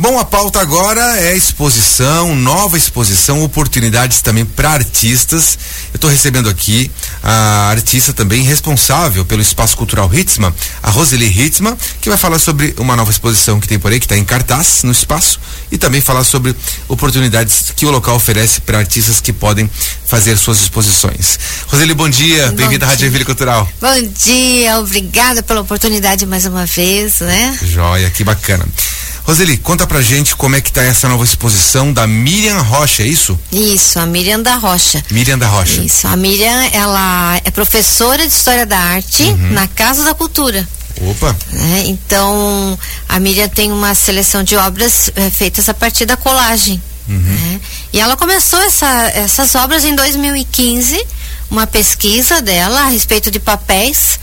Bom, a pauta agora é exposição, nova exposição, oportunidades também para artistas. Eu estou recebendo aqui a artista também responsável pelo Espaço Cultural Hitzma, a Roseli Hitzma, que vai falar sobre uma nova exposição que tem por aí, que está em cartaz no espaço, e também falar sobre oportunidades que o local oferece para artistas que podem fazer suas exposições. Roseli, bom dia, bem-vinda à Rádio Vila Cultural. Bom dia, obrigada pela oportunidade mais uma vez, né? Joia, que bacana. Roseli, conta pra gente como é que tá essa nova exposição da Miriam Rocha, é isso? Isso, a Miriam da Rocha. Miriam da Rocha. Isso, a Miriam, ela é professora de História da Arte uhum. na Casa da Cultura. Opa! É, então, a Miriam tem uma seleção de obras é, feitas a partir da colagem. Uhum. Né? E ela começou essa, essas obras em 2015, uma pesquisa dela a respeito de papéis.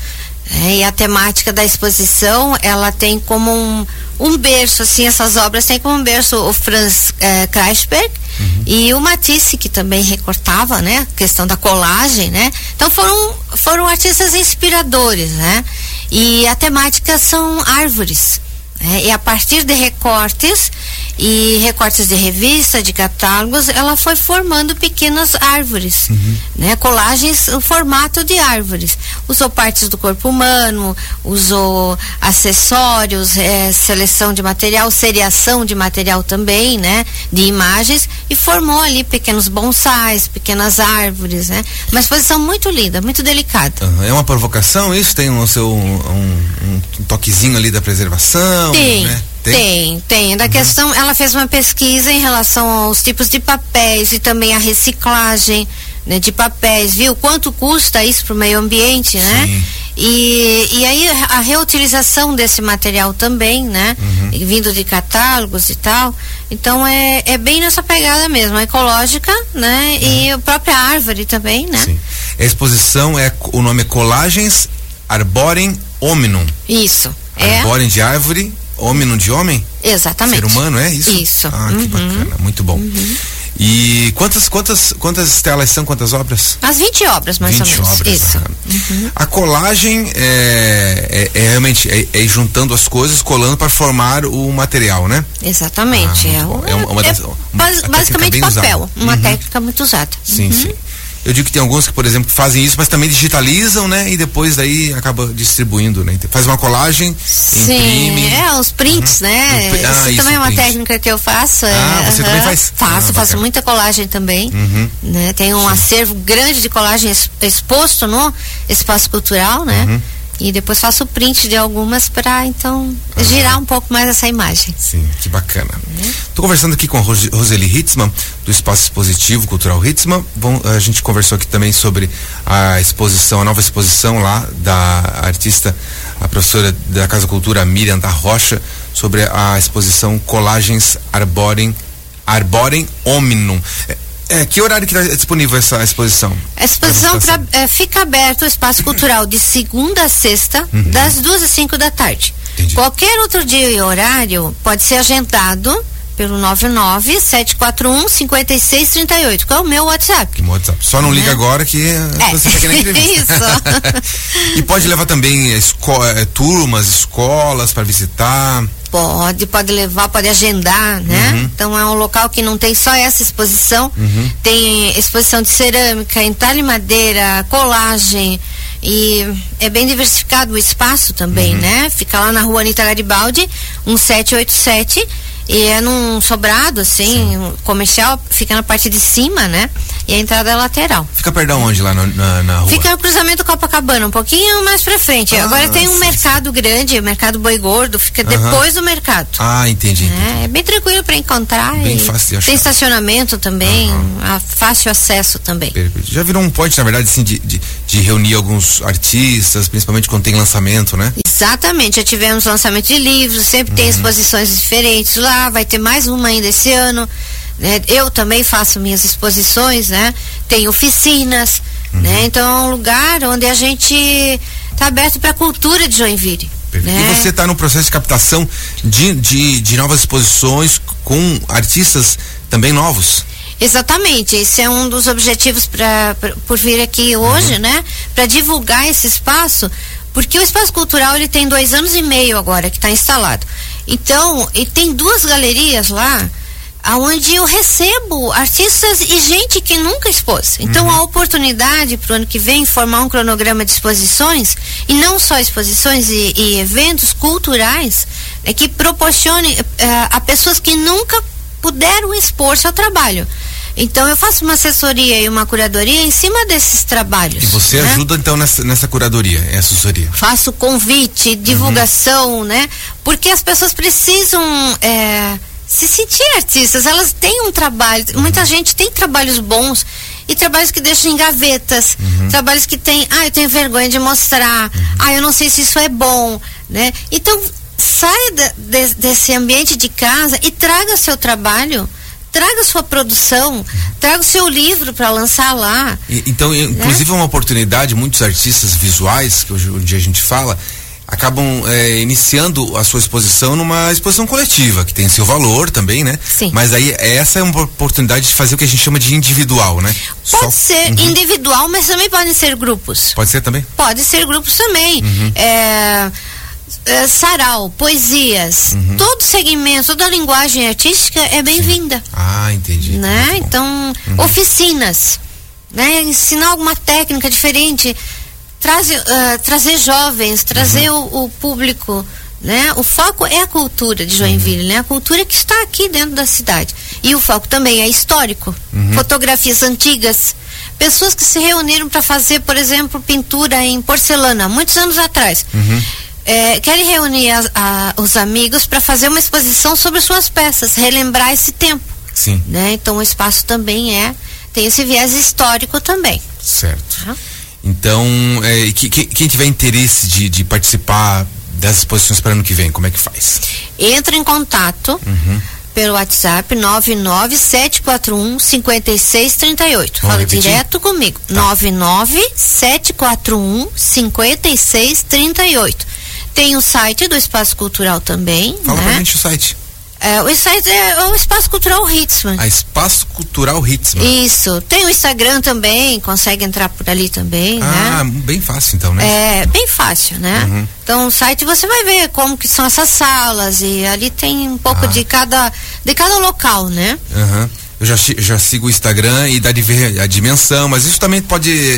É, e a temática da exposição, ela tem como um, um berço, assim, essas obras têm como um berço o Franz eh, Kreisberg uhum. e o Matisse, que também recortava, né? A questão da colagem, né? Então foram, foram artistas inspiradores, né? E a temática são árvores. Né? E a partir de recortes e recortes de revista, de catálogos, ela foi formando pequenas árvores, uhum. né? Colagens no formato de árvores. Usou partes do corpo humano, usou acessórios, é, seleção de material, seriação de material também, né? De imagens e formou ali pequenos bonsais, pequenas árvores, né? Uma exposição muito linda, muito delicada. Uhum. É uma provocação isso? Tem um seu um, um, um toquezinho ali da preservação? Tem. Né? Tem? Tem, tem. Da uhum. questão, ela fez uma pesquisa em relação aos tipos de papéis e também a reciclagem né, de papéis, viu? Quanto custa isso para o meio ambiente, né? Sim. E, e aí a reutilização desse material também, né? Uhum. Vindo de catálogos e tal. Então é, é bem nessa pegada mesmo, ecológica, né? Uhum. E a própria árvore também, né? Sim. A exposição é o nome é Colagens Arborem Hominum. Isso. Arborem é. de árvore Homem de homem? Exatamente. Ser humano, é isso? Isso. Ah, uhum. que bacana, muito bom. Uhum. E quantas, quantas, quantas telas são, quantas obras? As 20 obras, mais 20 ou menos. Obras, isso. Uhum. A colagem é, é, é realmente é, é, juntando as coisas, colando para formar o material, né? Exatamente. Ah, é, uma, uma das, uma, basicamente papel. Usada. Uma uhum. técnica muito usada. Sim, uhum. sim. Eu digo que tem alguns que, por exemplo, fazem isso, mas também digitalizam, né? E depois daí acaba distribuindo, né? Faz uma colagem, Sim, imprime. é, os prints, uhum. né? Ah, isso, isso também é uma print. técnica que eu faço. Ah, é, você também faz? Faço, ah, faço muita colagem também. Uhum. Né? Tem um Sim. acervo grande de colagem exposto no espaço cultural, né? Uhum e depois faço print de algumas para então ah. girar um pouco mais essa imagem. Sim, que bacana. Estou conversando aqui com a Roseli Hitzman do Espaço Expositivo Cultural Hitzman. Bom, a gente conversou aqui também sobre a exposição, a nova exposição lá da artista, a professora da Casa Cultura Miriam da Rocha, sobre a exposição Colagens Arborem Arborem Omnum. É, que horário que está disponível essa exposição? A exposição pra, é, fica aberto o espaço cultural de segunda a sexta, uhum. das duas às cinco da tarde. Entendi. Qualquer outro dia e horário pode ser agendado pelo 99 741 5638, que é o meu WhatsApp. WhatsApp. Só não liga é. agora que é. você quer na entrevista. Isso. e pode levar também esco é, turmas, escolas para visitar. Pode, pode levar, pode agendar, né? Uhum. Então é um local que não tem só essa exposição, uhum. tem exposição de cerâmica, entalhe madeira, colagem, e é bem diversificado o espaço também, uhum. né? Fica lá na rua Anitta Garibaldi, 1787 e é num sobrado, assim, Sim. comercial, fica na parte de cima, né? E a entrada é lateral. Fica perto de onde lá na, na, na, rua? Fica no cruzamento Copacabana, um pouquinho mais pra frente. Ah, Agora tem um sim, mercado sim. grande, o mercado Boi Gordo, fica uh -huh. depois do mercado. Ah, entendi. É, é bem tranquilo para encontrar. Bem fácil de achar. Tem estacionamento também, uh -huh. fácil acesso também. Já virou um ponto, na verdade, assim, de, de, de, reunir alguns artistas, principalmente quando tem lançamento, né? Exatamente, já tivemos lançamento de livros, sempre uhum. tem exposições diferentes lá, vai ter mais uma ainda esse ano. Né? Eu também faço minhas exposições, né? Tem oficinas, uhum. né? Então é um lugar onde a gente está aberto para a cultura de Joinville. Né? E você está no processo de captação de, de, de novas exposições com artistas também novos? Exatamente, esse é um dos objetivos para por vir aqui hoje, uhum. né? Para divulgar esse espaço, porque o espaço cultural ele tem dois anos e meio agora que está instalado. Então, e tem duas galerias lá aonde eu recebo artistas e gente que nunca expôs. Então, uhum. a oportunidade para o ano que vem formar um cronograma de exposições, e não só exposições e, e eventos culturais, é que proporcione uh, a pessoas que nunca puderam expor seu trabalho. Então eu faço uma assessoria e uma curadoria em cima desses trabalhos. E você né? ajuda então nessa, nessa curadoria, é assessoria? Faço convite, divulgação, uhum. né? Porque as pessoas precisam é, se sentir artistas, elas têm um trabalho, uhum. muita gente tem trabalhos bons e trabalhos que deixam em gavetas, uhum. trabalhos que tem, ah, eu tenho vergonha de mostrar, uhum. ah, eu não sei se isso é bom, né? Então, saia de, de, desse ambiente de casa e traga seu trabalho traga sua produção, traga o seu livro para lançar lá. E, então, né? inclusive é uma oportunidade, muitos artistas visuais, que hoje em dia a gente fala, acabam é, iniciando a sua exposição numa exposição coletiva, que tem seu valor também, né? Sim. Mas aí essa é uma oportunidade de fazer o que a gente chama de individual, né? Pode Só... ser uhum. individual, mas também podem ser grupos. Pode ser também? Pode ser grupos também. Uhum. É, é, sarau, poesias, uhum. todo segmento, toda a linguagem artística é bem-vinda. Ah, entendi. Né? Então, uhum. oficinas, né? Ensinar alguma técnica diferente trazer, uh, trazer jovens, trazer uhum. o, o, público, né? O foco é a cultura de Joinville, uhum. né? A cultura que está aqui dentro da cidade. E o foco também é histórico. Uhum. Fotografias antigas, pessoas que se reuniram para fazer, por exemplo, pintura em porcelana, muitos anos atrás. Uhum. É, querem reunir a, a, os amigos para fazer uma exposição sobre suas peças, relembrar esse tempo. Sim. Né? Então o espaço também é tem esse viés histórico também. Certo. Tá? Então, é, que, que, quem tiver interesse de, de participar das exposições para ano que vem, como é que faz? Entra em contato uhum. pelo WhatsApp 99741 5638. Fala repetir? direto comigo. Tá. 99741 5638. Tem o site do Espaço Cultural também. Fala né? pra gente o site. É, o site é o Espaço Cultural Hitzman. A Espaço Cultural Hitzman. Isso. Tem o Instagram também, consegue entrar por ali também, ah, né? bem fácil então, né? É, bem fácil, né? Uhum. Então o site você vai ver como que são essas salas e ali tem um pouco ah. de cada de cada local, né? Uhum eu já, já sigo o Instagram e dá de ver a dimensão, mas isso também pode é,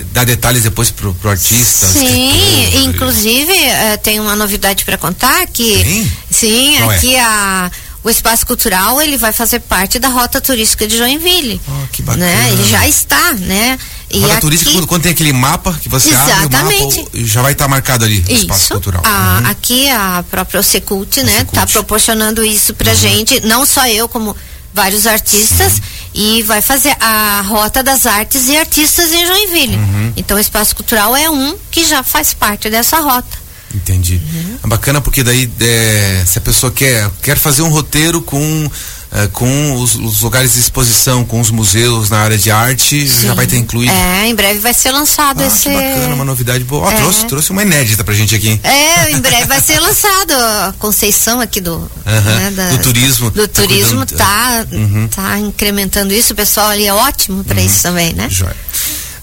é, dar detalhes depois pro, pro artista. Sim, inclusive é, tem uma novidade para contar que Tem? sim, é? aqui a o espaço cultural ele vai fazer parte da rota turística de Joinville. Oh, que bacana. Né? Ele já está, né? E rota aqui... turística quando, quando, tem aquele mapa que você Exatamente. abre o mapa, já vai estar tá marcado ali o espaço cultural. A, uhum. Aqui a própria Ocecult, né, está proporcionando isso pra uhum. gente, não só eu como vários artistas e vai fazer a rota das artes e artistas em Joinville. Uhum. Então o espaço cultural é um que já faz parte dessa rota. Entendi. Uhum. É bacana porque daí é, se a pessoa quer, quer fazer um roteiro com é, com os, os, lugares de exposição, com os museus na área de arte, Sim. já vai ter incluído. É, em breve vai ser lançado ah, esse. Que bacana, uma novidade boa. é. trouxe, trouxe uma inédita pra gente aqui. É, em breve vai ser lançado a Conceição aqui do, uh -huh. né, da, do turismo. Do tá turismo tá, uhum. tá incrementando isso, o pessoal ali é ótimo para uhum. isso também, né? Joia.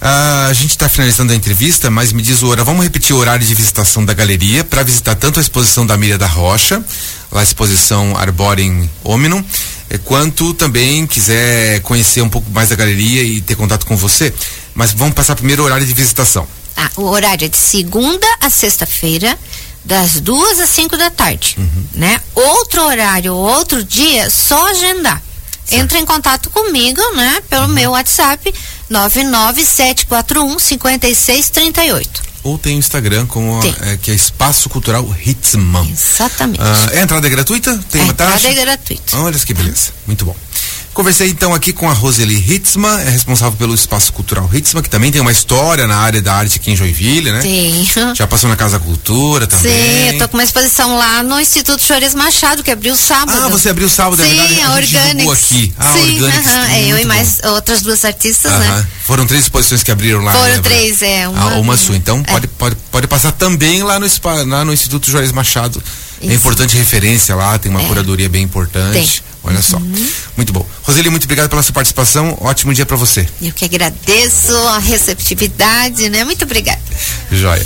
Ah, a gente está finalizando a entrevista, mas me diz o horário. Vamos repetir o horário de visitação da galeria para visitar tanto a exposição da Miriam da Rocha, a exposição Arborem Hominum, quanto também quiser conhecer um pouco mais da galeria e ter contato com você. Mas vamos passar primeiro o horário de visitação. Ah, o horário é de segunda a sexta-feira, das duas às cinco da tarde, uhum. né? Outro horário, outro dia, só agendar. Certo. Entra em contato comigo, né? Pelo uhum. meu WhatsApp, 99741 5638 ou tem o Instagram como é, que é Espaço Cultural Hitzman. Exatamente. Ah, a entrada é gratuita? Tem a uma entrada taxa? é gratuita. Olha que beleza. Muito bom. Conversei então aqui com a Roseli Hitzman, é responsável pelo Espaço Cultural Hitzman, que também tem uma história na área da arte aqui em Joinville, né? Sim. Já passou na Casa Cultura também. Sim, eu tô com uma exposição lá no Instituto Juarez Machado, que abriu sábado. Ah, você abriu sábado, Sim, é verdade? A, a Organics. aqui. Ah, Sim, Organics. Uh -huh. É, eu e mais bom. outras duas artistas, uh -huh. né? Foram três exposições que abriram lá. Foram né? três, é. Uma, ah, uma sua. Então é. pode, pode, pode passar também lá no, lá no Instituto Juarez Machado. É Isso. É importante referência lá, tem uma é. curadoria bem importante. Tem. Olha uhum. só. Muito bom. Roseli, muito obrigado pela sua participação. Ótimo dia para você. Eu que agradeço a receptividade, né? Muito obrigada. Joia.